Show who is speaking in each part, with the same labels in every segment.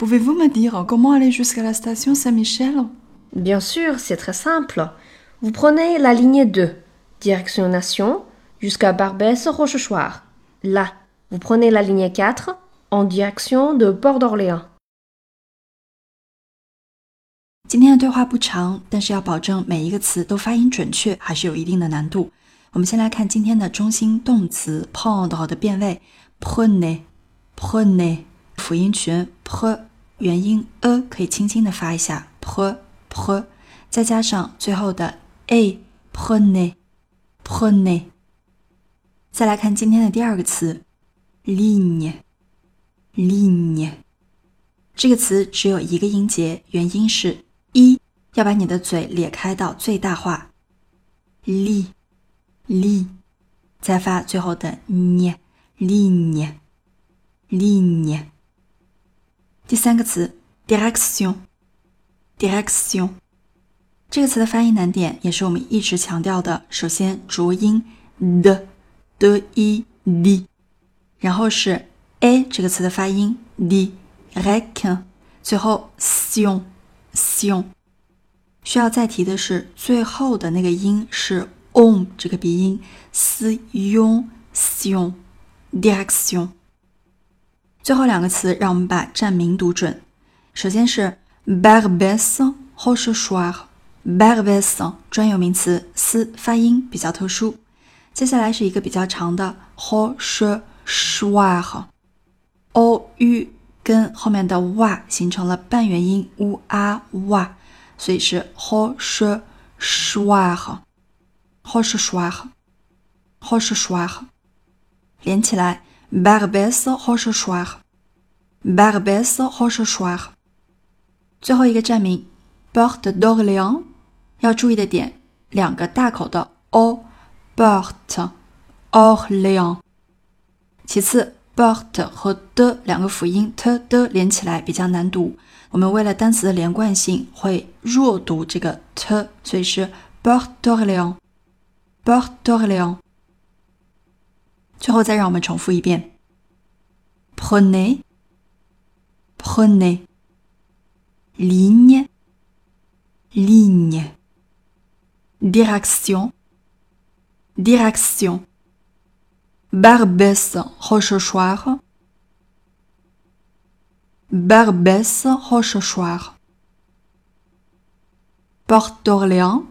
Speaker 1: Pouvez-vous me dire comment aller jusqu'à la station Saint-Michel
Speaker 2: Bien sûr, c'est très simple. Vous prenez la ligne 2, direction Nation, jusqu'à Barbès-Rochechouart. Là, vous prenez la ligne 4, en direction de Port d'Orléans.
Speaker 1: 今天的对话不长，但是要保证每一个词都发音准确，还是有一定的难度。我们先来看今天的中心动词 prendre 的变位，prenez，prenez，辅音群 p， 元音 e 可以轻轻的发一下 p p，再加上最后的 a p ne p ne。再来看今天的第二个词，li ne li ne 这个词只有一个音节，元音是。一要把你的嘴咧开到最大化，li li，再发最后的 ne li ne li ne。第三个词 direction direction，这个词的发音难点也是我们一直强调的。首先浊音 d d i d，然后是 a 这个词的发音 d rection，最后 sion。sion，需要再提的是，最后的那个音是 on 这个鼻音，sion sion direction。最后两个词，让我们把站名读准。首先是 barbès rochechouart，barbès 专有名词，s 发音比较特殊。接下来是一个比较长的 rochechouart，o u。跟后面的哇形成了半元音乌啊哇，所以是 ho sh shua ho sh shua ho sh shua 连起来 barbès ho sh shua barbès ho sh shua 最后一个站名 porte d'Orléans 要注意的点，两个大口的 o porte Orléans，其次。Bort 和的两个辅音 t 的连起来比较难读，我们为了单词的连贯性会弱读这个 t，所以是 Bort d'Orléans，Bort d'Orléans。最后再让我们重复一遍：Prenez，prenez，ligne，ligne，direction，direction。Barbès Rochechouart. Barbès Rochechouart. Porte d'Orléans.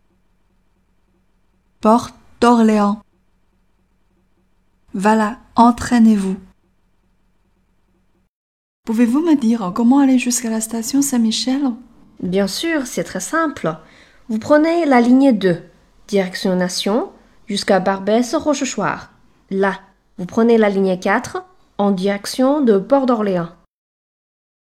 Speaker 1: Voilà, entraînez-vous. Pouvez-vous me dire comment aller jusqu'à la station Saint-Michel?
Speaker 2: Bien sûr, c'est très simple. Vous prenez la ligne 2, direction Nation, jusqu'à Barbès Rochechouart. Là, vous prenez la ligne 4 en direction de Port d'Orléans.